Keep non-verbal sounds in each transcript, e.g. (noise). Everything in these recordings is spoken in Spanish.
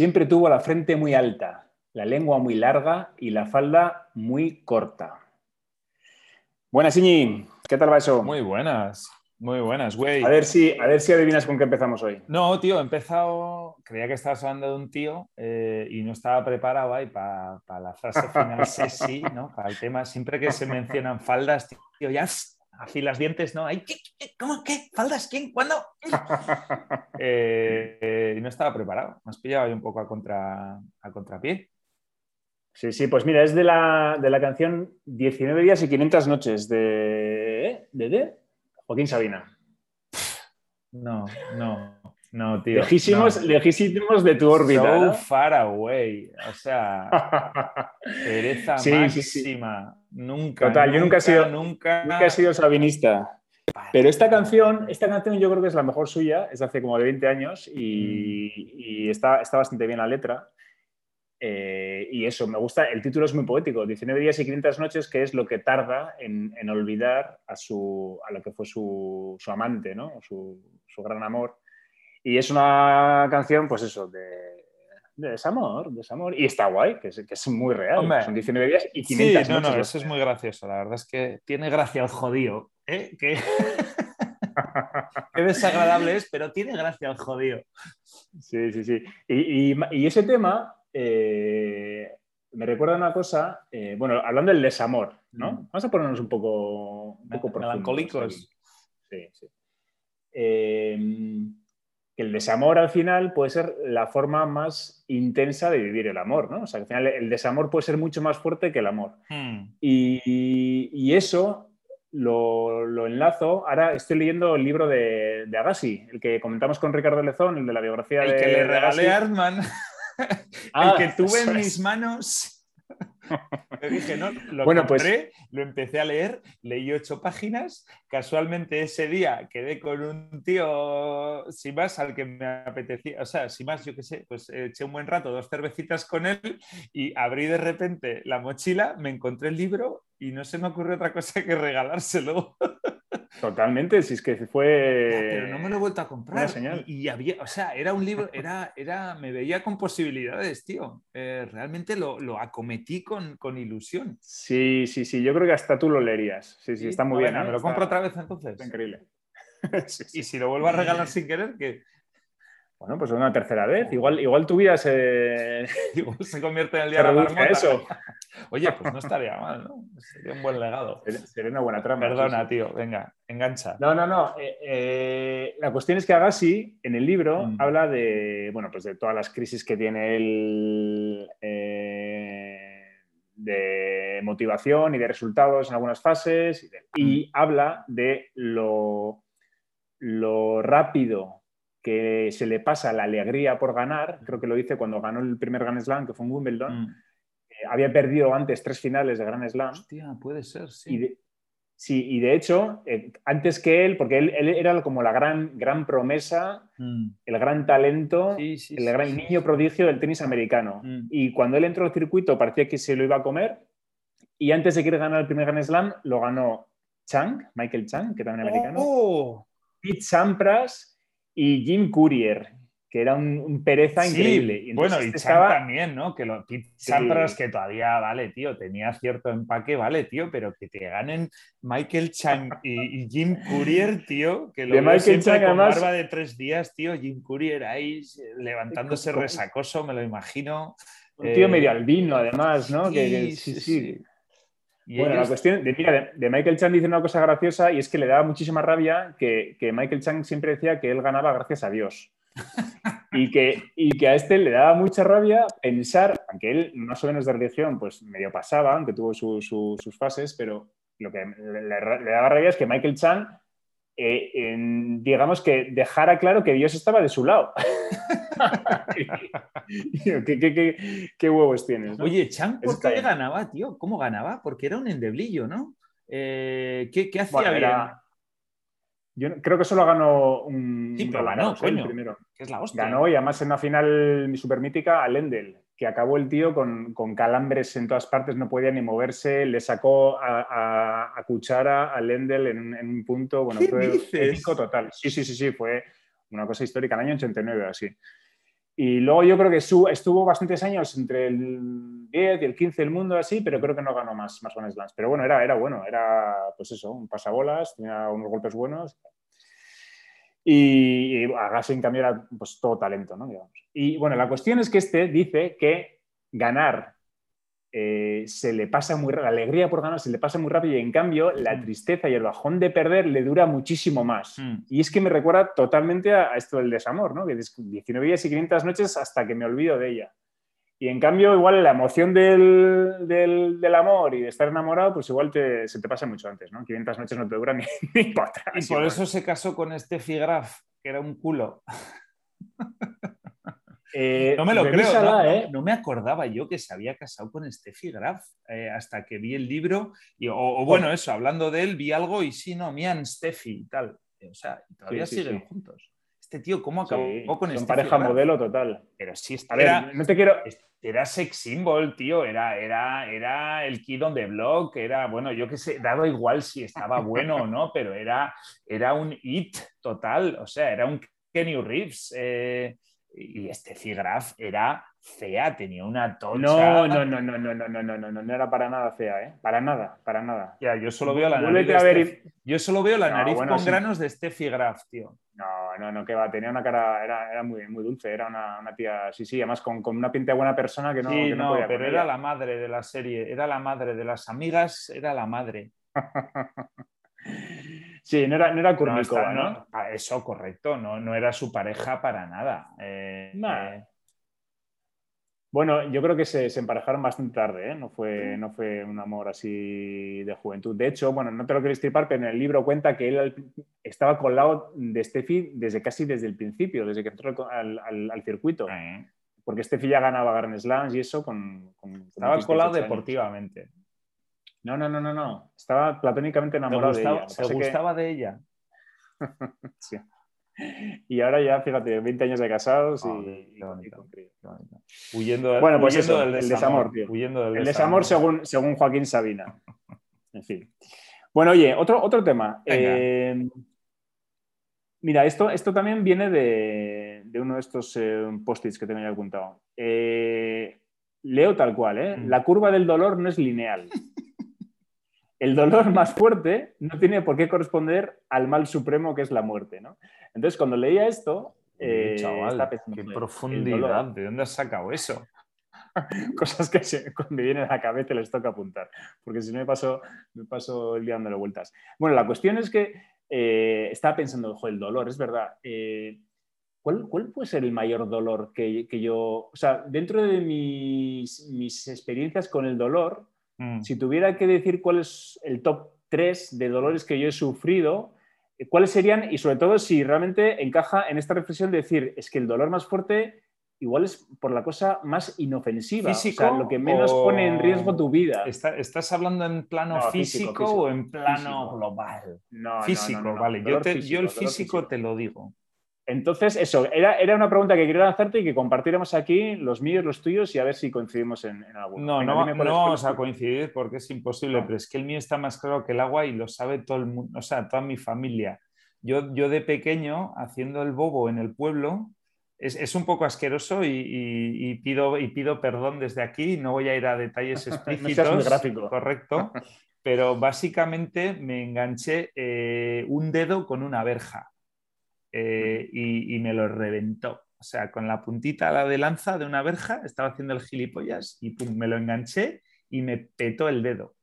Siempre tuvo la frente muy alta, la lengua muy larga y la falda muy corta. Buenas, Iñi. ¿Qué tal va eso? Muy buenas, muy buenas, güey. A ver si, a ver si adivinas con qué empezamos hoy. No, tío, he empezado. Creía que estabas hablando de un tío eh, y no estaba preparado ahí para la frase final, (laughs) sí, ¿no? Para el tema. Siempre que se mencionan faldas, tío, ya afilas dientes, ¿no? ¿qué, cómo ¿Qué? ¿Faldas? ¿Quién? ¿Cuándo? (laughs) Eh, y no estaba preparado. Me has pillado ahí un poco a, contra, a contrapié. Sí, sí, pues mira, es de la, de la canción 19 días y 500 noches de, de, de Joaquín Sabina. No, no, no, tío. Lejísimos, lejísimos de tu órbita. So far away. O sea, (laughs) pereza máxima. Nunca. Total, yo nunca he sido, nunca... nunca he sido sabinista. Pero esta canción, esta canción yo creo que es la mejor suya, es de hace como de 20 años y, mm. y está, está bastante bien la letra. Eh, y eso, me gusta, el título es muy poético, 19 días y 500 noches, que es lo que tarda en, olvidar a, su, a lo que fue su, su amante, ¿no? su, su, gran amor. Y es una canción, pues eso, de, de desamor, desamor. Y está guay, que es, que es muy real. Son 19 días y 500 sí, no, No, eso es muy gracioso. La verdad es que tiene gracia el jodido. ¿eh? (laughs) Qué desagradable es, pero tiene gracia el jodido. Sí, sí, sí. Y, y, y ese tema eh, me recuerda una cosa, eh, bueno, hablando del desamor, ¿no? Mm. Vamos a ponernos un poco, un poco melancólicos. Sí, sí. Que el desamor al final puede ser la forma más intensa de vivir el amor, ¿no? O sea, que al final el desamor puede ser mucho más fuerte que el amor. Hmm. Y, eso lo, enlazo. Ahora estoy leyendo el libro de, Agassi, el que comentamos con Ricardo Lezón, el de la biografía el de. que le regalé a Artman. (laughs) el que ah, tuve en mis manos. Dije, no, lo bueno, pues compré, pues... lo empecé a leer, leí ocho páginas. Casualmente ese día quedé con un tío, sin más, al que me apetecía, o sea, sin más, yo qué sé, pues eché un buen rato, dos cervecitas con él y abrí de repente la mochila, me encontré el libro y no se me ocurrió otra cosa que regalárselo. (laughs) Totalmente, si es que fue. Pero no me lo he vuelto a comprar. Y, había, o sea, era un libro, era, era, me veía con posibilidades, tío. Eh, realmente lo, lo, acometí con, con, ilusión. Sí, sí, sí. Yo creo que hasta tú lo leerías. Sí, sí, está muy bien. ¿Me lo compro otra vez entonces? Está increíble. (laughs) Y si lo vuelvo a regalar (laughs) sin querer, que bueno, pues una tercera vez. Igual, igual tu vida se. Igual se convierte en el (laughs) día de la eso. Oye, pues no estaría mal, ¿no? Sería un buen legado. Sería una buena trama. Perdona, tío, venga, engancha. No, no, no. Eh, eh, la cuestión es que Agassi, en el libro, mm. habla de, bueno, pues de todas las crisis que tiene él eh, de motivación y de resultados en algunas fases. Y, mm. habla de lo, lo rápido que se le pasa la alegría por ganar, creo que lo dice cuando ganó el primer Grand Slam, que fue en Wimbledon, mm. Había perdido antes tres finales de Grand Slam. Hostia, puede ser, sí. Y de, sí, y de hecho, eh, antes que él, porque él, era como la gran, gran promesa, mm. el gran talento, el gran niño prodigio del tenis americano. Mm. Y cuando él entró al circuito parecía que se lo iba a comer, y antes de querer ganar el primer Grand Slam, lo ganó Chang, Michael Chang, que también es americano. Oh. Pete Sampras y Jim Courier, que era un, pereza increíble. Y bueno, y este Chang también, ¿no? Que lo Pete Sampras, que todavía, vale, tío, tenía cierto empaque, vale, tío, pero que te ganen Michael Chang y, Jim Courier, tío, que lo de Michael Chang, con barba de tres días, tío, Jim Courier ahí levantándose resacoso, me lo imagino. Un tío medio albino, además, ¿no? sí, sí. Bueno, la cuestión de, mira, de, Michael Chang dice una cosa graciosa y es que le daba muchísima rabia que, Michael Chang siempre decía que él ganaba gracias a Dios. Y, que, y que a este le daba mucha rabia pensar, aunque él más o menos de religión pues medio pasaba, aunque tuvo sus fases, pero lo que le, le, daba rabia es que Michael Chang eh, digamos que dejara claro que Dios estaba de su lado. (laughs) ¿Qué, huevos tienes? Oye, Chan, ¿por qué ganaba, tío? ¿Cómo ganaba? Porque era un endeblillo, ¿no? Eh, ¿qué, hacía Yo creo que solo ganó un. Sí, pero ganó, coño. Primero. es la hostia. Ganó y además en una final super mítica a Lendl que acabó el tío con, calambres en todas partes, no podía ni moverse, le sacó a, Cuchara, a Lendl en, un punto, bueno, fue épico total. Sí, sí, sí, sí, fue una cosa histórica, el año 89 así. Y luego yo creo que estuvo bastantes años entre el 10 y el 15 del mundo así, pero creo que no ganó más, más Grand Slams. Pero bueno, era, era bueno, era pues eso, un pasabolas, tenía unos golpes buenos. Y, y Agassi, en cambio, era pues todo talento, ¿no? Y bueno, la cuestión es que este dice que ganar eh, se le pasa muy la alegría por ganar se le pasa muy rápido y en cambio la tristeza y el bajón de perder le dura muchísimo más. Mm. Y es que me recuerda totalmente a, esto del desamor, ¿no? Que 19 días y 500 noches hasta que me olvido de ella. Y en cambio, igual la emoción del, del, amor y de estar enamorado, pues igual se te pasa mucho antes, ¿no? 500 noches no te duran ni, (laughs) ni para Y por eso se casó con este Graf, que era un culo. (laughs) Eh, no me lo creo, ¿eh? no, me acordaba yo que se había casado con Steffi Graf eh, hasta que vi el libro. Y, o, bueno, eso, hablando de él, vi algo y sí, no, Mian, Steffi y tal. O sea, todavía siguen juntos. Este tío, ¿cómo acabó con Son pareja modelo total. Pero sí, era, no te quiero... Era sex symbol, tío. Era, era, era el kid on the block. Era, bueno, yo qué sé, dado igual si estaba bueno o no, pero era, era un hit total. O sea, era un Kenny Reeves y este Cigraf era fea, tenía una tocha. No, no, no, no, no, no, no, no, no, no era para nada fea, ¿eh? Para nada, para nada. Ya, yo solo veo la nariz. Yo solo veo la nariz con granos de Steffi Graf, tío. No, no, no, que va, tenía una cara, era, era muy, muy dulce, era una, una, tía, sí, sí, además con, con una pinta de buena persona que no. Sí, no, pero era la madre de la serie, era la madre de las amigas, era la madre. (laughs) Sí, no era, no era ¿no? Eso, correcto, no, no era su pareja para nada. Eh, eh. Bueno, yo creo que se, emparejaron bastante tarde, ¿eh? no, fue, no fue un amor así de juventud. De hecho, bueno, no te lo quiero estripar, pero en el libro cuenta que él estaba colado de Steffi desde casi desde el principio, desde que entró al, circuito. Porque Steffi ya ganaba Grand Slams y eso con... estaba colado deportivamente. No, no, no, no, no. Estaba platónicamente enamorado de ella. Se gustaba de ella. (laughs) sí. Y ahora ya, fíjate, 20 años de casados y, Huyendo, bueno, pues eso, del desamor, tío. el desamor, según, según Joaquín Sabina. En fin. Bueno, oye, otro, otro tema. Eh, mira, esto, esto también viene de, uno de estos eh, post-its que tenía apuntado. Eh, leo tal cual, ¿eh? Mm. La curva del dolor no es lineal. (laughs) el dolor (laughs) más fuerte no tiene por qué corresponder al mal supremo que es la muerte, ¿no? Entonces, cuando leía esto, eh, chaval, qué profundidad, ¿de dónde has sacado eso? (laughs) Cosas que me (laughs) vienen a la cabeza les toca apuntar, porque si no me paso, me paso el día dándole vueltas. Bueno, la cuestión es que eh, estaba pensando, ojo, el dolor, es verdad. Eh, ¿cuál, puede ser el mayor dolor que, yo, o sea, dentro de mis, mis experiencias con el dolor, Mm. Si tuviera que decir cuál es el top 3 de dolores que yo he sufrido, eh, ¿cuáles serían? Y sobre todo si realmente encaja en esta reflexión de decir, es que el dolor más fuerte igual es por la cosa más inofensiva, ¿Físico o sea, lo que menos pone en riesgo tu vida. ¿Estás hablando en plano físico, o en plano global? No, físico, vale. Yo, yo, el físico te lo digo. Entonces, eso, era, era, una pregunta que quería hacerte y que compartiéramos aquí los míos, los tuyos y a ver si coincidimos en, en alguno. No, no, no vamos a coincidir porque es imposible, pero es que el mío está más claro que el agua y lo sabe todo el mundo, o sea, toda mi familia. Yo, yo de pequeño, haciendo el bobo en el pueblo, es, es un poco asqueroso y, y, pido, y pido perdón desde aquí, no voy a ir a detalles (laughs) explícitos. gráfico. Correcto. (laughs) Pero básicamente me enganché eh, un dedo con una verja. Eh, y, me lo reventó. O sea, con la puntita la de lanza de una verja, estaba haciendo el gilipollas y me lo enganché y me petó el dedo.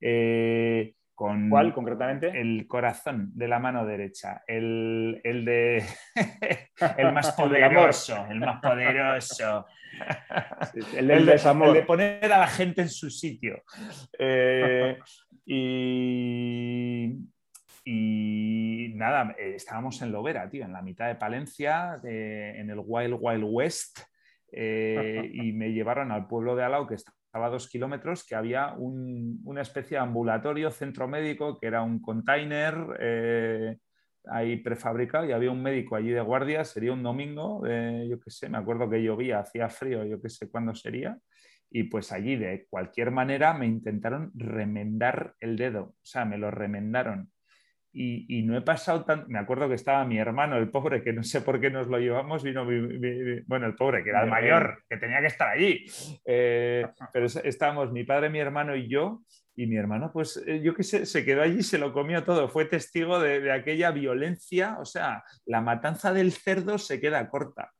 Eh, con ¿Cuál concretamente? El corazón de la mano derecha. El, de. (laughs) el más (laughs) poderoso. el más poderoso. (laughs) el, del desamor. El de poner a la gente en su sitio. Eh, y y nada, eh, estábamos en Lovera, tío, en la mitad de Palencia, en el Wild Wild West, eh, y me llevaron al pueblo de Alao, que estaba a dos kilómetros, que había una especie de ambulatorio, centro médico, que era un container eh, ahí prefabricado, y había un médico allí de guardia, sería un domingo, yo qué sé, me acuerdo que llovía, hacía frío, yo qué sé cuándo sería, y pues allí de cualquier manera me intentaron remendar el dedo, o sea, me lo remendaron y, no he pasado tan... Me acuerdo que estaba mi hermano, el pobre, que no sé por qué nos lo llevamos, vino, bueno, el pobre, que era el mayor, que tenía que estar allí. Eh, (laughs) pero estábamos mi padre, mi hermano y yo, y mi hermano, pues eh, yo qué sé, se quedó allí, se lo comió todo, fue testigo de, aquella violencia, o sea, la matanza del cerdo se queda corta.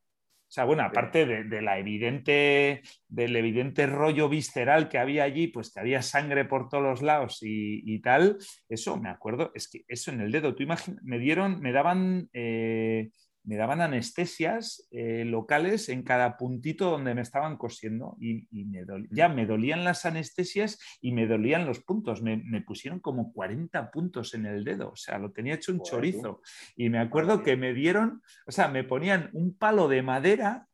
O sea, bueno, aparte de, la evidente, del evidente rollo visceral que había allí, pues que había sangre por todos los lados y, tal, eso me acuerdo, es que eso en el dedo, tú imaginas, me dieron, me daban eh, me daban anestesias eh, locales en cada puntito donde me estaban cosiendo y, ya me dolían las anestesias y me dolían los puntos. Me, pusieron como 40 puntos en el dedo, o sea, lo tenía hecho un chorizo. Y me acuerdo que me dieron, o sea, me ponían un palo de madera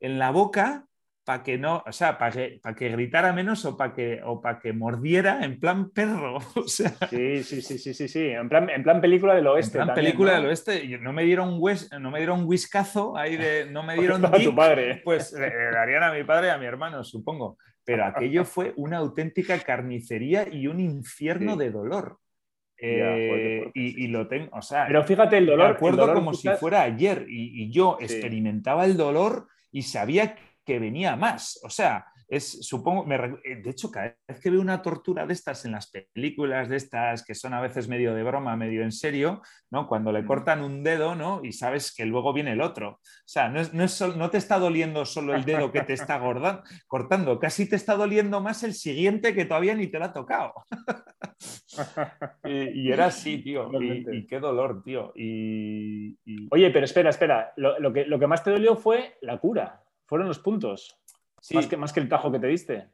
en la boca para que no, o sea, para que, para que gritara menos o para que, o para que mordiera en plan perro. (laughs) O sea, sí, sí, sí, sí, sí, sí. En plan, en plan película del oeste. En plan película del oeste. No me dieron un no me dieron un whiskazo ahí de, no me (laughs) dieron a tu padre. Pues le, darían a mi padre y a mi hermano, supongo. Pero (laughs) aquello fue una auténtica carnicería y un infierno de dolor. Eh, y, lo tengo, o sea, pero fíjate el dolor. Me acuerdo como si fuera ayer y, yo experimentaba el dolor y sabía que venía más. O sea, es, supongo, eh, de hecho, cada vez que veo una tortura de estas en las películas, de estas que son a veces medio de broma, medio en serio, ¿no? Cuando le cortan un dedo, ¿no? Y sabes que luego viene el otro. O sea, no, no, te está doliendo solo el dedo que te está (laughs) cortando, casi te está doliendo más el siguiente que todavía ni te lo ha tocado. (laughs) y, era así, tío. Y, qué dolor, tío. Y, Oye, pero espera, espera. Lo, que, lo que más te dolió fue la cura fueron los puntos. Más, que, más que el tajo que te diste.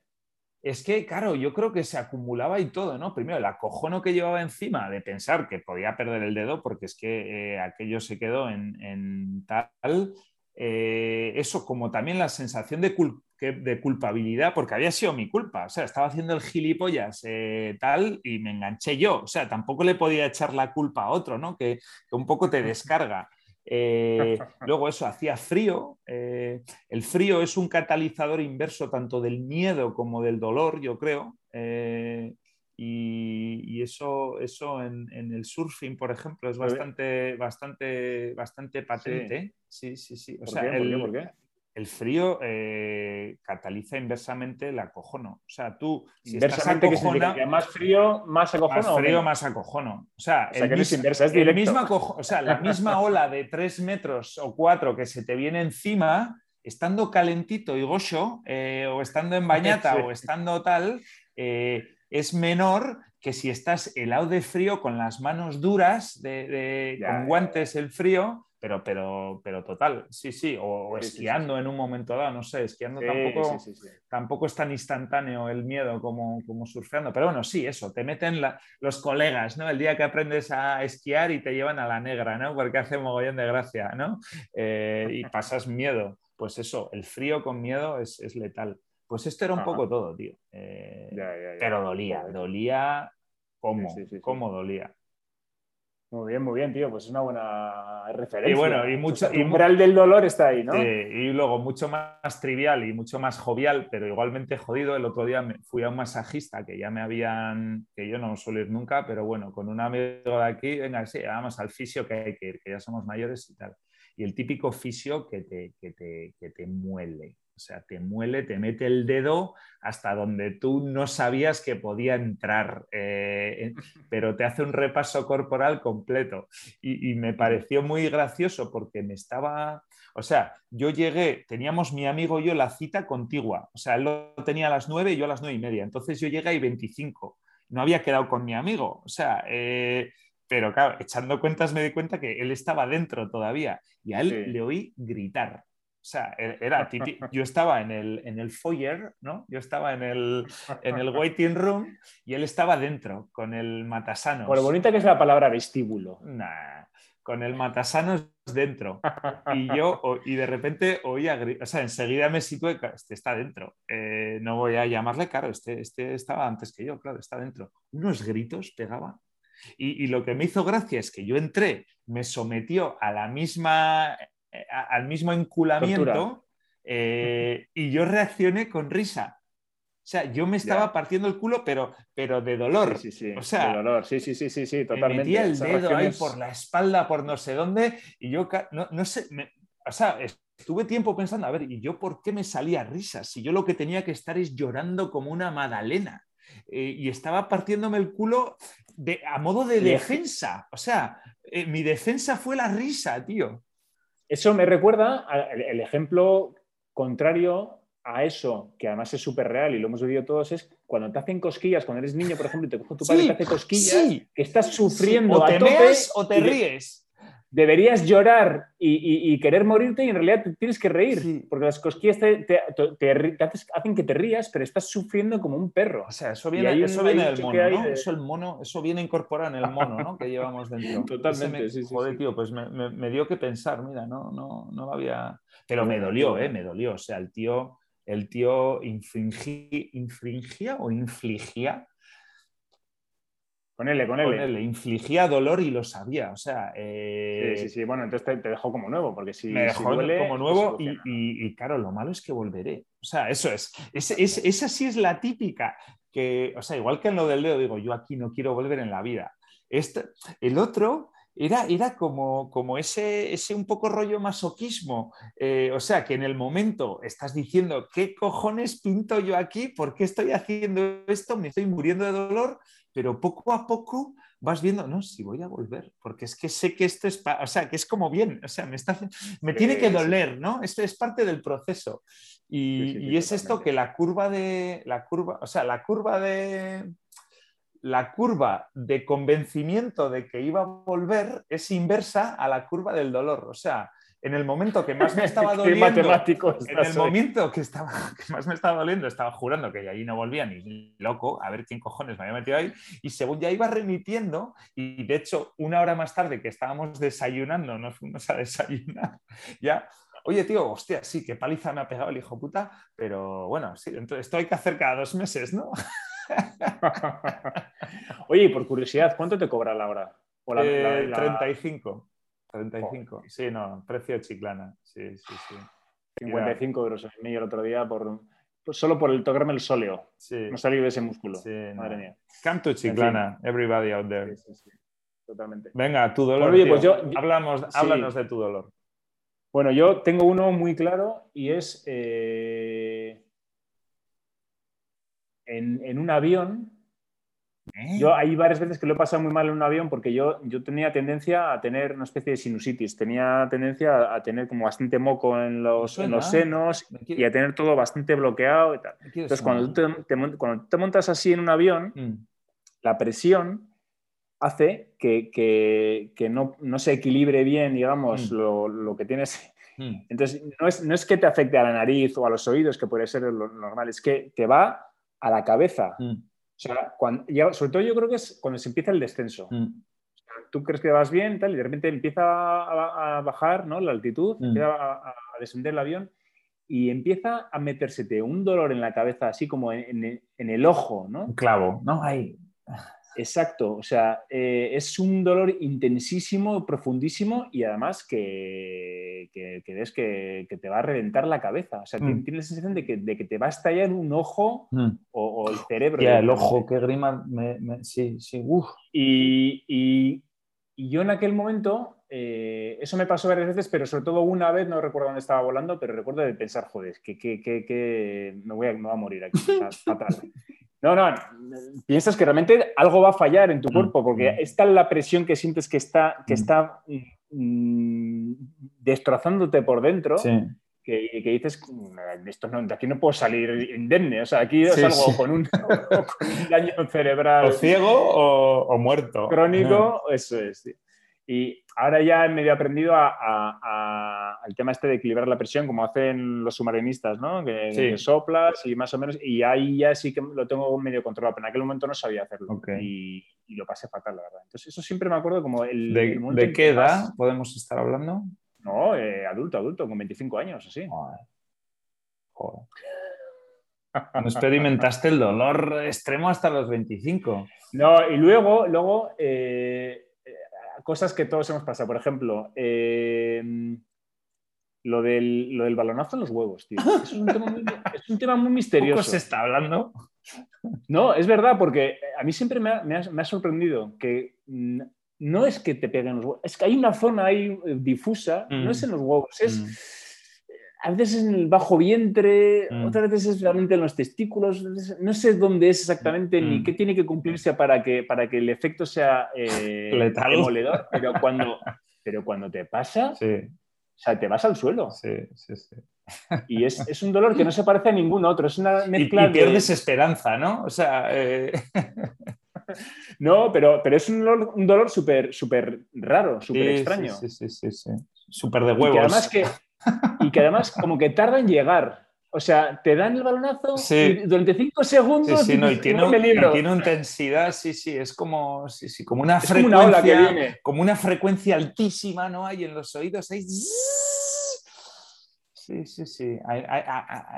Es que, claro, yo creo que se acumulaba y todo, ¿no? Primero, el acojono que llevaba encima de pensar que podía perder el dedo, porque es que eh, aquello se quedó en, tal. Eh, eso, como también la sensación de, de, culpabilidad, porque había sido mi culpa. O sea, estaba haciendo el gilipollas eh, tal y me enganché yo. O sea, tampoco le podía echar la culpa a otro, ¿no? que un poco te descarga. Eh, (laughs) luego eso, hacía frío. Eh, el frío es un catalizador inverso tanto del miedo como del dolor, yo creo. Eh, y, eso, eso en, el surfing, por ejemplo, es bastante, bastante, bastante patente. Sí, sí, sí. O sea, ¿Por qué? El frío eh, cataliza inversamente el acojono. O sea, tú, si inversamente, estás que más frío, más acojono. Más frío, más acojono. O sea, el que es inversa, es o sea, la (laughs) misma ola de tres metros o cuatro que se te viene encima, estando calentito y gocho, eh, o estando en bañata, (laughs) o estando tal, eh, es menor que si estás helado de frío con las manos duras, de, con guantes el frío, pero, pero, pero total, sí, sí, o, esquiando en un momento dado, no sé, esquiando tampoco, tampoco es tan instantáneo el miedo como, como surfeando, pero bueno, sí, eso, te meten los colegas, ¿no? El día que aprendes a esquiar y te llevan a la negra, ¿no? Porque hace mogollón de gracia, ¿no? Eh, y (laughs) pasas miedo, pues eso, el frío con miedo es, letal. Pues esto era un poco todo, tío. Eh, pero dolía, dolía como, cómo dolía. Muy bien, muy bien, tío. Pues es una buena referencia. Y bueno, y mucho. el umbral del dolor está ahí, ¿no? y luego mucho más trivial y mucho más jovial, pero igualmente jodido. El otro día me fui a un masajista que ya me habían. que yo no suelo ir nunca, pero bueno, con un amigo de aquí, venga, sí, vamos al fisio que hay que ir, que ya somos mayores y tal. Y el típico fisio que te, que te, que te muele. O sea, te muele, te mete el dedo hasta donde tú no sabías que podía entrar, eh, (laughs) pero te hace un repaso corporal completo. Y, me pareció muy gracioso porque me estaba, o sea, yo llegué, teníamos mi amigo y yo la cita contigua, o sea, él lo tenía a las nueve y yo a las nueve y media, entonces yo llegué y 25, no había quedado con mi amigo, o sea... Eh, pero claro, echando cuentas me di cuenta que él estaba dentro todavía y a él le oí gritar. O sea, e-, era yo estaba en el, en el foyer, ¿no? Yo estaba en el, en el waiting room y él estaba dentro con el matasanos. Por lo bonita que es la palabra vestíbulo. Nah, con el matasanos dentro. Y yo, y de repente oía, o sea, enseguida me situé, este está dentro. Eh, no voy a llamarle caro, este, este estaba antes que yo, claro, está dentro. Unos gritos pegaba. Y, y lo que me hizo gracia es que yo entré, me sometió a la misma al mismo enculamiento eh, y yo reaccioné con risa. O sea, yo me estaba partiendo el culo, pero, pero de dolor. Sí, sí, sí. O sea, de dolor. Sí, sí, sí, sí, sí, totalmente. Me metía el dedo ahí por la espalda, por no sé dónde, y yo no, sé. o sea, estuve tiempo pensando, a ver, ¿y yo por qué me salía risas? Si yo lo que tenía que estar es llorando como una magdalena. Eh, y estaba partiéndome el culo de, a modo de defensa. O sea, eh, mi defensa fue la risa, tío. Eso me recuerda el ejemplo contrario a eso, que además es súper real y lo hemos vivido todos, es cuando te hacen cosquillas, cuando eres niño, por ejemplo, y te coge tu padre y te hace cosquillas, que estás sufriendo o te a o te ríes. Deberías llorar y, querer morirte y en realidad te tienes que reír, porque las cosquillas te, hacen que te rías, pero estás sufriendo como un perro. O sea, eso viene, eso viene del mono, ¿no? Eso, el mono, eso viene incorporado en el mono, ¿no? Que llevamos dentro. (laughs) Totalmente, sí, Joder, tío, pues me, me, dio que pensar, mira, no, no, no había... Pero me dolió, ¿eh? Me dolió. O sea, el tío el tío infringía o infligía. Con él, con él. infligía dolor y lo sabía. O sea. Eh, sí, sí, sí. Bueno, entonces te, dejó como nuevo, porque si. Me dejó como nuevo y, claro, lo malo es que volveré. O sea, eso es. esa sí es la típica. Que, o sea, igual que en lo del dedo, digo, yo aquí no quiero volver en la vida. Este, el otro era, era como, como ese, ese, un poco rollo masoquismo. Eh, o sea, que en el momento estás diciendo, ¿qué cojones pinto yo aquí? ¿Por qué estoy haciendo esto? Me estoy muriendo de dolor, pero poco a poco vas viendo, no, si voy a volver, porque es que sé que esto es, o sea, que es como bien, o sea, me, está, me tiene que doler, ¿no? Esto es parte del proceso. Y, y es esto que la curva de, la curva, o sea, la curva de, la curva de convencimiento de que iba a volver es inversa a la curva del dolor. O sea, en el momento que más (laughs) me estaba doliendo, en el momento que, estaba, (laughs) que más me estaba doliendo, estaba jurando que allí no volvía ni loco, a ver quién cojones me había metido ahí, y según ya iba remitiendo, y de hecho una hora más tarde que estábamos desayunando, nos fuimos a desayunar, (laughs) ya oye, tío, hostia, sí, qué paliza me ha pegado el hijo puta, pero bueno, sí, entonces esto hay que hacer cada dos meses, ¿no? Oye, por curiosidad, ¿cuánto te cobra la hora? 35. 35. Sí, no, precio chiclana. Sí, sí, sí. 55 euros en medio el otro día por, solo por el tocarme el sóleo. Sí. No salir de ese músculo. Madre mía. Canto chiclana, everybody out there. Totalmente. Venga, tu dolor. Oye, pues yo, Hablamos, háblanos de tu dolor. Bueno, yo tengo uno muy claro y es eh, en, un avión. ¿Eh? Yo hay varias veces que lo he pasado muy mal en un avión porque yo, yo tenía tendencia a tener una especie de sinusitis, tenía tendencia a tener como bastante moco en los, los senos y a tener todo bastante bloqueado y tal. Entonces, cuando tú te, cuando te montas así en un avión, mm. la presión hace que, que, no, no, se equilibre bien, digamos, mm. lo, lo, que tienes. Mm. Entonces, no es, no es, que te afecte a la nariz o a los oídos, que puede ser lo normal, es que te va a la cabeza. Mm. Sea, cuando, sobre todo yo creo que es cuando se empieza el descenso. Mm. tú crees que vas bien tal, y de repente empieza a, bajar ¿no? la altitud, mm. empieza a, descender el avión y empieza a metérsete un dolor en la cabeza, así como en, en el ojo, ¿no? Un clavo, ¿no? Ahí. Exacto, o sea, eh, es un dolor intensísimo, profundísimo y además que, que, ves que, te va a reventar la cabeza. O sea, mm. tienes la sensación de que, te va a estallar un ojo mm. o, el cerebro. Ya, el ojo, qué grima, sí, sí, uff. Y, yo en aquel momento, eh, eso me pasó varias veces, pero sobre todo una vez, no recuerdo dónde estaba volando, pero recuerdo de pensar, joder, que, que, me, voy a, me voy a morir aquí, (laughs) fatal. No, no, piensas que realmente algo va a fallar en tu mm, cuerpo, porque mm. esta es la presión que sientes que está, que mm. está destrozándote por dentro. Que, dices, esto no, de aquí no puedo salir indemne, o sea, aquí salgo (laughs) Con, un, daño cerebral. O ciego o, muerto. Crónico, eso es. Y ahora ya he medio aprendido al tema este de equilibrar la presión, como hacen los submarinistas, ¿no? Que, soplas y más o menos, y ahí ya sí que lo tengo medio controlado, pero en aquel momento no sabía hacerlo. Y, lo pasé fatal, la verdad. Entonces, eso siempre me acuerdo como el... ¿De, ¿de qué edad podemos estar hablando? No, eh, adulto, adulto, con 25 años, así. Joder. No experimentaste el dolor extremo hasta los 25. No, y luego, luego eh, cosas que todos hemos pasado. Por ejemplo, eh, lo del, lo del balonazo en los huevos, tío. (laughs) Es un tema muy, es un tema muy misterioso. ¿Poco se está hablando? No, es verdad, porque a mí siempre me ha, me ha, sorprendido que no es que te peguen los huevos, es que hay una zona ahí eh, difusa, no es en los huevos, es... Mm. A veces en el bajo vientre, mm. otras veces es realmente en los testículos. No sé dónde es exactamente ni qué tiene que cumplirse para que, para que el efecto sea eh, demoledor, pero (laughs) cuando, pero cuando te pasa, o sea, te vas al suelo. Sí, sí, sí. Y es, es, un dolor que no se parece a ningún otro. Es una mezcla y, y pierdes esperanza, ¿no? O sea. Eh... (laughs) no, pero, pero es un dolor, un dolor súper super raro, súper extraño. Sí, sí, sí, sí. Súper de huevos. Y que, además que, y que además como que tarda en llegar. O sea, te dan el balonazo y durante cinco segundos. Sí, sí, no, y tiene, y tiene intensidad, sí, sí, es como, sí, sí, como una frecuencia. Como una, frecuencia altísima, ¿no? Hay en los oídos, ahí. Sí, sí, sí.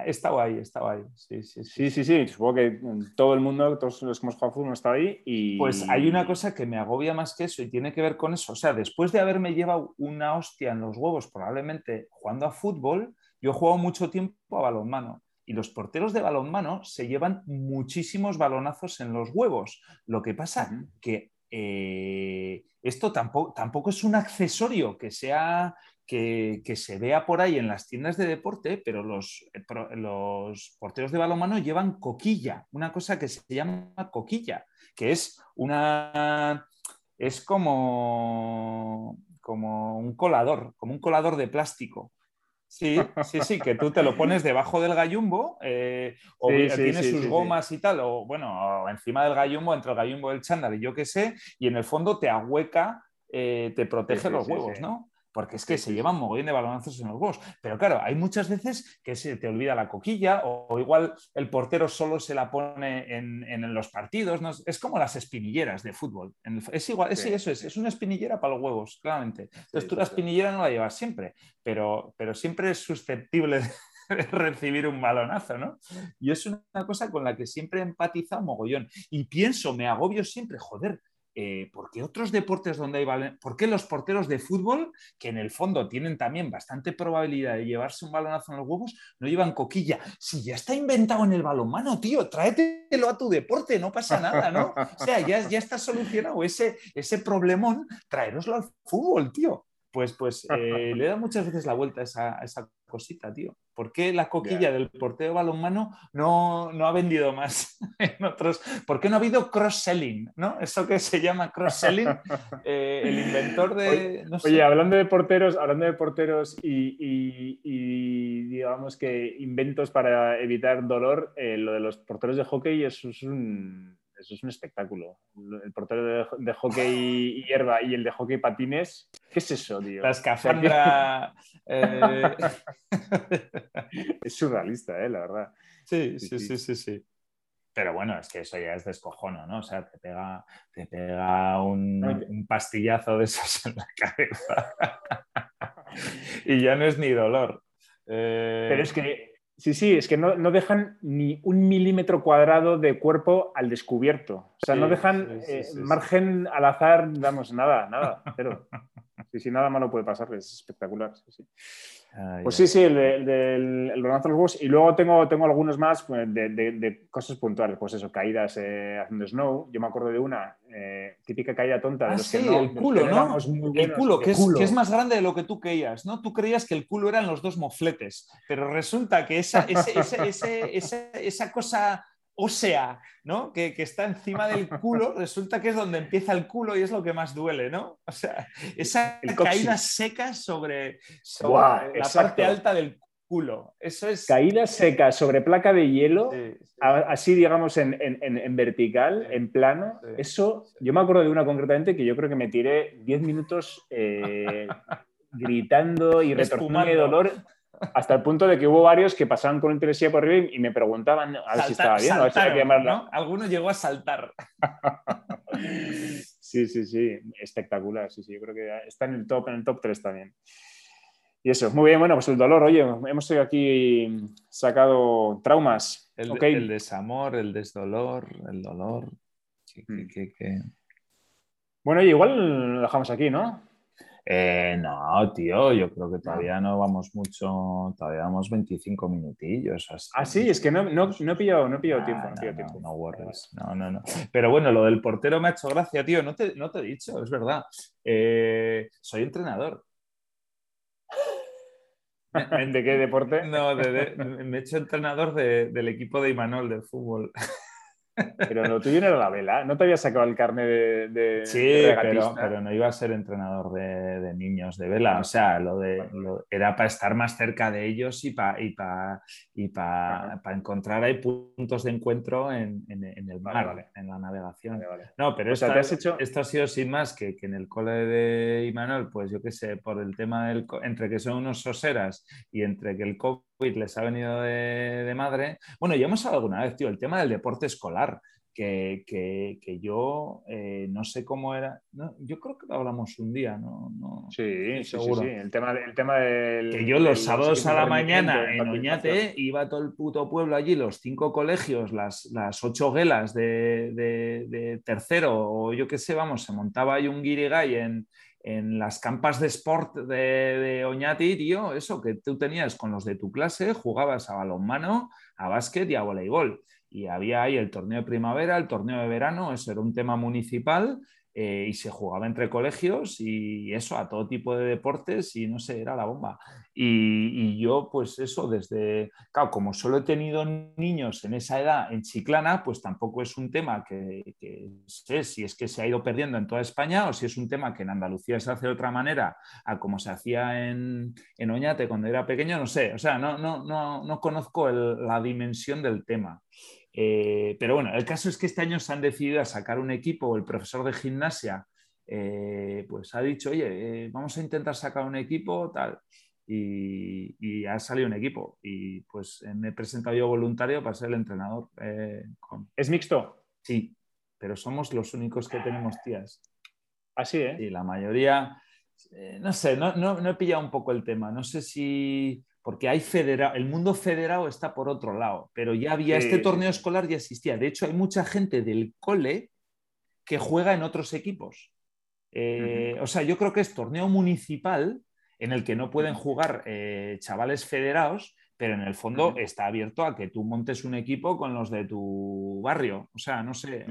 Estaba ahí, estaba ahí. Sí, sí, sí. Sí, sí, Supongo que todo el mundo, todos los que hemos jugado fútbol, está ahí. Y... Pues hay una cosa que me agobia más que eso y tiene que ver con eso. O sea, después de haberme llevado una hostia en los huevos, probablemente jugando a fútbol, yo he jugado mucho tiempo a balonmano y los porteros de balonmano se llevan muchísimos balonazos en los huevos. Lo que pasa que eh, esto tampoco, tampoco, es un accesorio que sea que, se vea por ahí en las tiendas de deporte, pero los, eh, los porteros de balonmano llevan coquilla, una cosa que se llama coquilla, que es una es como, como un colador, como un colador de plástico. Sí, sí, sí, que tú te lo pones debajo del gallumbo eh, o tiene sus gomas y tal, o bueno, encima del gallumbo, entre el gallumbo y el chándal y yo qué sé, y en el fondo te ahueca, eh, te protege los huevos, ¿no? Porque es que se llevan mogollón de balonazos en los huevos. Pero claro, hay muchas veces que se te olvida la coquilla o, igual el portero solo se la pone en, los partidos. Es como las espinilleras de fútbol. es igual, es, eso es, es una espinillera para los huevos, claramente. Entonces tú la espinillera no la llevas siempre, pero, pero siempre es susceptible (laughs) de recibir un balonazo, ¿no? Y es una cosa con la que siempre he empatizado mogollón. Y pienso, me agobio siempre, joder, eh, ¿por qué otros deportes donde hay ¿Por qué los porteros de fútbol, que en el fondo tienen también bastante probabilidad de llevarse un balonazo en los huevos, no llevan coquilla? Si ya está inventado en el balonmano, tío, tráetelo a tu deporte, no pasa nada, ¿no? O sea, ya, ya está solucionado ese, ese problemón, traeroslo al fútbol, tío. Pues, pues eh, le da muchas veces la vuelta a esa, a esa cosita, tío. ¿Por qué la coquilla del porteo balonmano no, no ha vendido más (laughs) en otros? ¿Por qué no ha habido cross-selling? ¿no? Eso que se llama cross-selling, (laughs) eh, el inventor de... Oye, hablando de porteros, hablando de porteros y, digamos que inventos para evitar dolor, eh, lo de los porteros de hockey es un eso es un espectáculo. El portero de, hockey y hierba y el de hockey patines, ¿qué es eso, tío? La escafandra. Eh, (laughs) es surrealista, ¿eh? la verdad. Sí sí sí, sí, sí, Pero bueno, es que eso ya es descojono, ¿no? O sea, te pega, te pega un, pastillazo de esos en la cabeza. (laughs) y ya no es ni dolor. Eh, Pero es que Sí, sí, es que no, dejan ni un milímetro cuadrado de cuerpo al descubierto. O sea, no dejan eh, margen al azar, vamos, nada, nada, pero Sí, sí, nada malo puede pasar, es espectacular. pues sí, sí, el, del el, los huevos. Y luego tengo, tengo algunos más pues, de, cosas puntuales, pues eso, caídas eh, haciendo snow. Yo me acuerdo de una eh, típica caída tonta. De ah, sí, el culo, ¿no? el culo, que, Es, que es más grande de lo que tú creías, ¿no? Tú creías que el culo eran los dos mofletes, pero resulta que esa, esa cosa ósea, ¿no? Que, está encima del culo, (laughs) resulta que es donde empieza el culo y es lo que más duele, ¿no? O sea, esa caída seca sobre, la parte alta del culo. Eso es. Caída seca sobre placa de hielo, así digamos en, vertical, en plano. Eso, yo me acuerdo de una concretamente que yo creo que me tiré 10 minutos eh, (laughs) gritando y retorciendo de dolor hasta el punto de que hubo varios que pasaban con interesía por arriba y me preguntaban a ver si estaba bien, a ver ¿no? Alguno llegó a saltar. (laughs) sí, sí, sí, espectacular. Sí, sí, yo creo que está en el top, en el top 3 también. Y eso, muy bien, bueno, pues el dolor, oye, hemos aquí sacado traumas. El, el desamor, el desdolor, el dolor. Mm. Bueno, oye, igual lo dejamos aquí, ¿no? Eh, no, tío, yo creo que todavía no vamos mucho, todavía vamos 25 minutillos. Ah, sí, es que no, no, no he pillado, no he pillado tiempo. No, tiempo. no, no, no, Pero bueno, lo del portero me ha hecho gracia, tío, no te, no te he dicho, es verdad. Eh, soy entrenador. (laughs) ¿De qué deporte? No, me he hecho entrenador del equipo de Imanol del fútbol. Pero lo tuyo no era la vela, ¿no te había sacado el carne de, Sí, pero, no iba a ser entrenador de, niños de vela, o sea, lo de, era para estar más cerca de ellos y para y y encontrar ahí puntos de encuentro en, el mar, en la navegación. No, pero esto, esto ha sido sin más que, que en el cole de Imanol, pues yo qué sé, por el tema del... entre que son unos soseras y entre que el COVID les ha venido de, madre. Bueno, ya hemos hablado alguna vez, tío, el tema del deporte escolar, que, yo eh, no sé cómo era. yo creo que lo hablamos un día, ¿no? sí, seguro. Sí, El, tema, el tema del. Que yo los sábados a la mañana en Oñate iba todo el puto pueblo allí, los cinco colegios, las, las ocho guelas de, tercero, o yo qué sé, vamos, se montaba ahí un guirigay en en las campas de sport de, Oñati, tío, eso que tú tenías con los de tu clase, jugabas a balonmano, a básquet y a voleibol. Y había ahí el torneo de primavera, el torneo de verano, eso era un tema municipal eh, y se jugaba entre colegios y eso, a todo tipo de deportes y no sé, era la bomba. Y, yo, pues eso, desde, claro, como solo he tenido niños en esa edad en Chiclana, pues tampoco es un tema que, sé si es que se ha ido perdiendo en toda España o si es un tema que en Andalucía se hace de otra manera a como se hacía en, en Oñate cuando era pequeño, no sé, o sea, no, no, no, no conozco la dimensión del tema. Eh, pero bueno, el caso es que este año se han decidido a sacar un equipo, el profesor de gimnasia eh, pues ha dicho, oye, eh, vamos a intentar sacar un equipo, tal, y, ha salido un equipo. Y pues me he presentado yo voluntario para ser el entrenador. ¿Es mixto? Sí, pero somos los únicos que tenemos tías. Así, ¿eh? Y la mayoría, no sé, no, no he pillado un poco el tema. No sé si porque hay federado, el mundo federado está por otro lado, pero ya había este torneo escolar ya existía. De hecho, hay mucha gente del cole que juega en otros equipos. Eh, o sea, yo creo que es torneo municipal en el que no pueden jugar eh, chavales federados, pero en el fondo está abierto a que tú montes un equipo con los de tu barrio, o sea, no sé,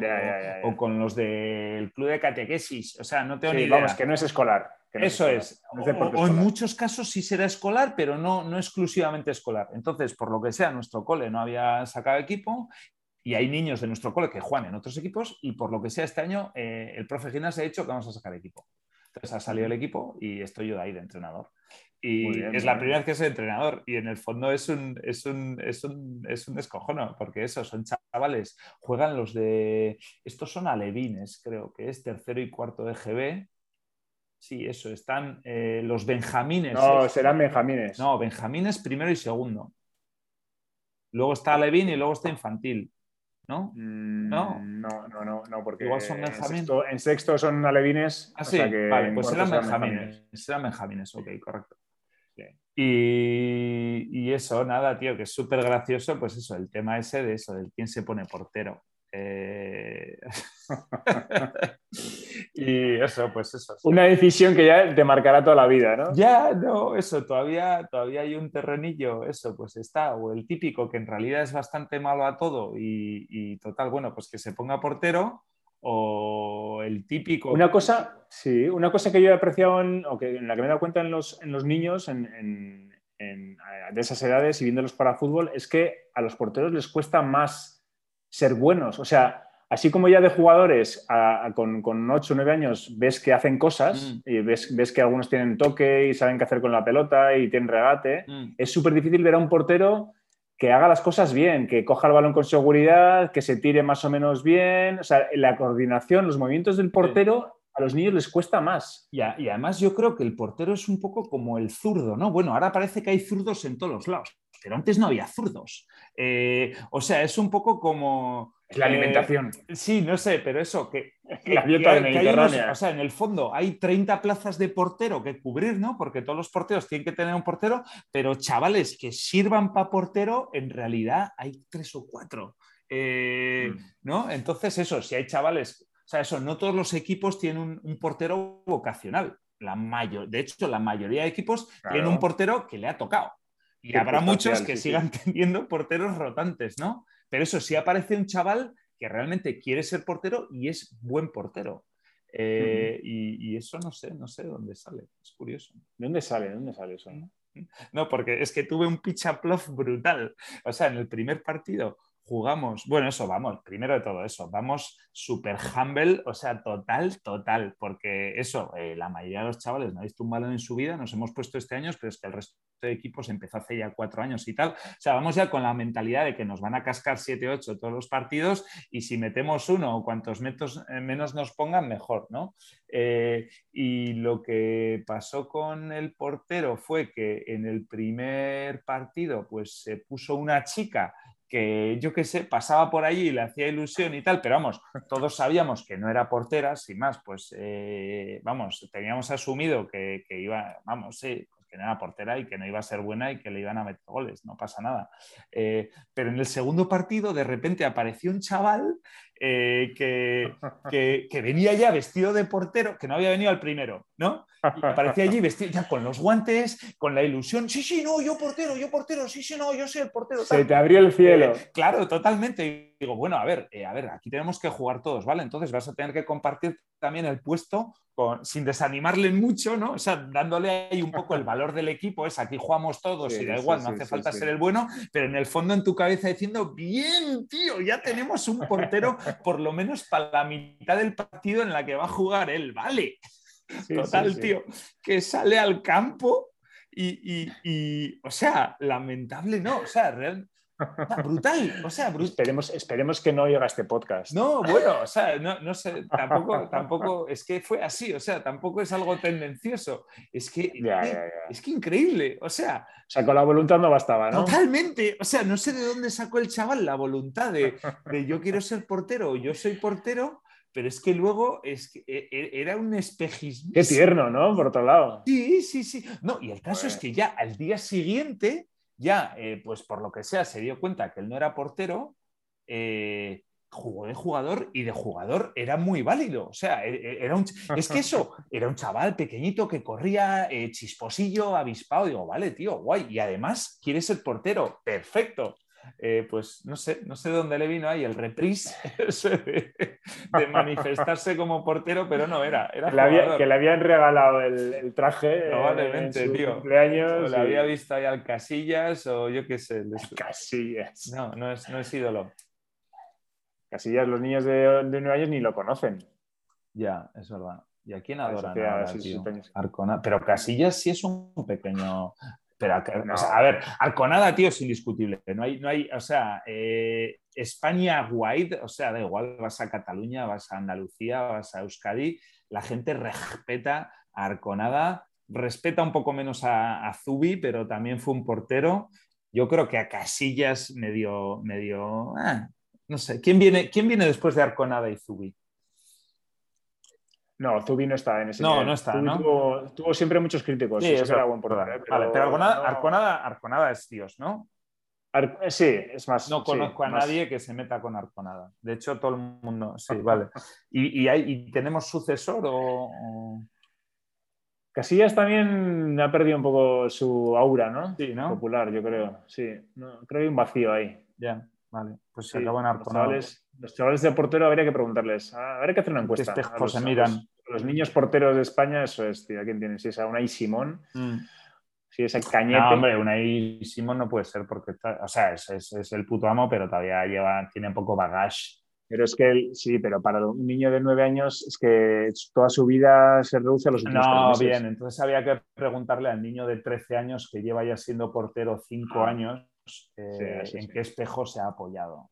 o, con los del club de catequesis, o sea, no tengo ni idea. Vamos, que no es escolar. Eso es. o, en muchos casos sí será escolar, pero no, no exclusivamente escolar. Entonces, por lo que sea, nuestro cole no había sacado equipo y hay niños de nuestro cole que juegan en otros equipos y por lo que sea este año eh, el profe Ginas ha dicho que vamos a sacar equipo. Entonces ha salido el equipo y estoy yo de ahí de entrenador. Y es la primera vez que soy entrenador y en el fondo es un, es un, es un, es un escojono, porque eso, son chavales, juegan los de, estos son alevines, creo que es tercero y cuarto de GB, Sí, eso, están eh, los benjamines. No, serán benjamines. No, benjamines primero y segundo. Luego está Levin y luego está infantil. ¿No? Mm, no, no, no, no, porque Igual son benjamines. En, sexto, son alevines. Ah, sí, vale, pues serán benjamines. Serán benjamines, ok, correcto. Y, y, eso, nada, tío, que es súper gracioso, pues eso, el tema ese de eso, del quién se pone portero. Eh, (laughs) y eso, pues eso. Una decisión que ya te marcará toda la vida, ¿no? Ya, no, eso, todavía, todavía hay un terrenillo, eso, pues está, o el típico que en realidad es bastante malo a todo y, total, bueno, pues que se ponga portero, o el típico... Una cosa, sí, una cosa que yo he apreciado, en, o que, en la que me he dado cuenta en los, en los niños de esas edades y viéndolos para fútbol, es que a los porteros les cuesta más ser buenos. O sea, así como ya de jugadores con, con, 8 o 9 años ves que hacen cosas mm. y ves, ves, que algunos tienen toque y saben qué hacer con la pelota y tienen regate, mm. es súper difícil ver a un portero que haga las cosas bien, que coja el balón con seguridad, que se tire más o menos bien. O sea, la coordinación, los movimientos del portero a los niños les cuesta más. Y, y, además yo creo que el portero es un poco como el zurdo, ¿no? Bueno, ahora parece que hay zurdos en todos los lados pero antes no había zurdos. Eh, o sea, es un poco como... La alimentación. Eh, sí, no sé, pero eso, que... la dieta mediterránea. o sea, en el fondo hay 30 plazas de portero que cubrir, ¿no? Porque todos los porteros tienen que tener un portero, pero chavales que sirvan para portero, en realidad hay tres o cuatro. Eh, mm. ¿No? Entonces, eso, si hay chavales... O sea, eso, no todos los equipos tienen un portero vocacional la mayor, de hecho, la mayoría de equipos tienen un portero que le ha tocado. Y habrá muchos que sigan (laughs) teniendo porteros rotantes, ¿no? Pero eso sí aparece un chaval que realmente quiere ser portero y es buen portero. Eh, y, eso no sé, no sé dónde sale. Es curioso. ¿De dónde sale? ¿De dónde sale eso? No, porque es que tuve un pitch brutal. O sea, en el primer partido jugamos, bueno, eso, vamos, primero de todo eso, vamos súper humble, o sea, total, total, porque eso, eh, la mayoría de los chavales no ha visto un balón en su vida, nos hemos puesto este año, pero es que el resto de equipos empezó hace ya cuatro años y tal, o sea, vamos ya con la mentalidad de que nos van a cascar 7, 8 todos los partidos y si metemos uno o cuantos metros eh, menos nos pongan, mejor, ¿no? Eh, y lo que pasó con el portero fue que en el primer partido, pues se puso una chica que yo qué sé, pasaba por allí y le hacía ilusión y tal, pero vamos, todos sabíamos que no era portera, sin más, pues eh, vamos, teníamos asumido que, iba, vamos, sí, pues que no era portera y que no iba a ser buena y que le iban a meter goles, no pasa nada. Eh, pero en el segundo partido, de repente apareció un chaval eh, (laughs) que, que, venía ya vestido de portero, que no había venido al primero, ¿no? Y aparecía allí vestido ya con los guantes, con la ilusión, sí, sí, no, yo portero, yo portero, sí, sí, no, yo soy el portero. Se te abrió el cielo. Eh, claro, totalmente. Y digo, bueno, a ver, eh, a ver, aquí tenemos que jugar todos, ¿vale? Entonces vas a tener que compartir también el puesto con, sin desanimarle mucho, ¿no? O sea, dándole ahí un poco el valor del equipo, es aquí jugamos todos y da igual, no hace falta ser el bueno, pero en el fondo en tu cabeza diciendo, bien, tío, ya tenemos un portero por lo menos para la mitad del partido en la que va a jugar él, ¿vale? Total, tío, que sale al campo y, o sea, lamentable, no, o sea, real, brutal, o sea, Esperemos, esperemos que no llega este podcast. No, bueno, o sea, no, sé, tampoco, tampoco, es que fue así, o sea, tampoco es algo tendencioso, es que, es que increíble, o sea... O sea, con la voluntad no bastaba, ¿no? Totalmente, o sea, no sé de dónde sacó el chaval la voluntad de, de yo quiero ser portero, yo soy portero, pero es que luego es que e, e, era un espejismo. Qué tierno, ¿no? Por otro lado. Sí, sí, sí. No, y el caso es que ya al día siguiente, ya, eh, pues por lo que sea, se dio cuenta que él no era portero, eh, jugó de jugador y de jugador era muy válido. O sea, e, era un, es que eso, (laughs) era un chaval pequeñito que corría eh, chisposillo, avispado. Digo, vale, tío, guay. Y además quiere ser portero. Perfecto. Eh, pues no sé, no sé dónde le vino ahí el reprise (laughs) de, manifestarse como portero, pero no era. era que, le habían regalado el, traje. Probablemente, tío. Cumpleaños. le había visto ahí al Casillas o yo qué sé. Casillas. No, no es, no es ídolo. Casillas, los niños de, nueve años ni lo conocen. Ya, es verdad. ¿Y a quién adoran ahora, Pero Casillas sí es un pequeño pero, a ver, Arconada, tío, es indiscutible. No hay, no hay, o sea, eh, España wide, o sea, da igual, vas a Cataluña, vas a Andalucía, vas a Euskadi, la gente respeta a Arconada, respeta un poco menos a, Zubi, pero también fue un portero. Yo creo que a Casillas medio, medio, ah, no sé, ¿quién viene, ¿quién viene después de Arconada y Zubi? No, Zubi no está en ese No, no está, Tuvo, siempre muchos críticos. Sí, eso era buen por ¿eh? Pero, vale, pero Arconada, Arconada, es Dios, ¿no? Eh, sí, es más. No conozco a nadie que se meta con Arconada. De hecho, todo el mundo. Sí, (laughs) vale. ¿Y, hay, tenemos sucesor o, Casillas también ha perdido un poco su aura, ¿no? Sí, ¿no? Popular, yo creo. Sí, creo que hay un vacío ahí. Ya, vale. Pues se Arconada. Los chavales, de portero habría que preguntarles. Ah, habría que hacer una encuesta. Espejos se miran los niños porteros de España, eso es, tío. ¿Quién tiene? Si es a Unai Simón. Mm. Si es el Cañete. No, hombre, Unai Simón no puede ser porque, o sea, es, el puto amo, pero todavía lleva, tiene un poco bagaje. Pero es que él, sí, pero para un niño de nueve años es que toda su vida se reduce a los últimos No, bien, entonces había que preguntarle al niño de 13 años que lleva ya siendo portero cinco ah. años eh, en qué espejo se ha apoyado.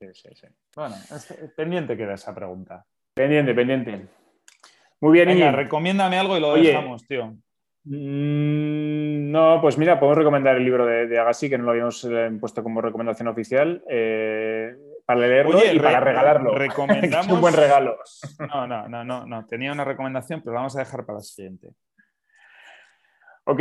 Sí, sí, Bueno, pendiente queda esa pregunta. Pendiente, pendiente. Muy bien, Venga, recomiéndame algo y lo dejamos, tío. Mm, no, pues mira, podemos recomendar el libro de, Agassi, que no lo habíamos eh, puesto como recomendación oficial, eh, para leerlo y para regalarlo. (laughs) Recomendamos... un buen regalo. No, no, no, no, no, tenía una recomendación, pero la vamos a dejar para la siguiente. Ok,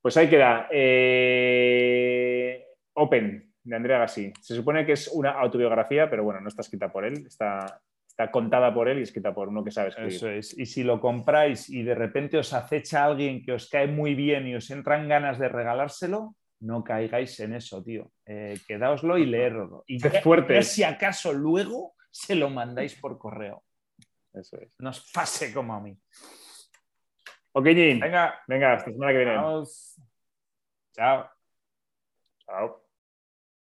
pues ahí queda. Eh, open, de Andrea Gassi. Se supone que es una autobiografía, pero bueno, no está escrita por él, está, está contada por él y escrita por uno que sabe escribir. Eso es. Y si lo compráis y de repente os acecha alguien que os cae muy bien y os entran ganas de regalárselo, no caigáis en eso, tío. Eh, quedaoslo y leerlo. Y es fuerte. si acaso luego se lo mandáis por correo. Eso es. No os pase como a mí. Ok, Jim. Venga, venga, hasta la semana que viene. Chao. Chao.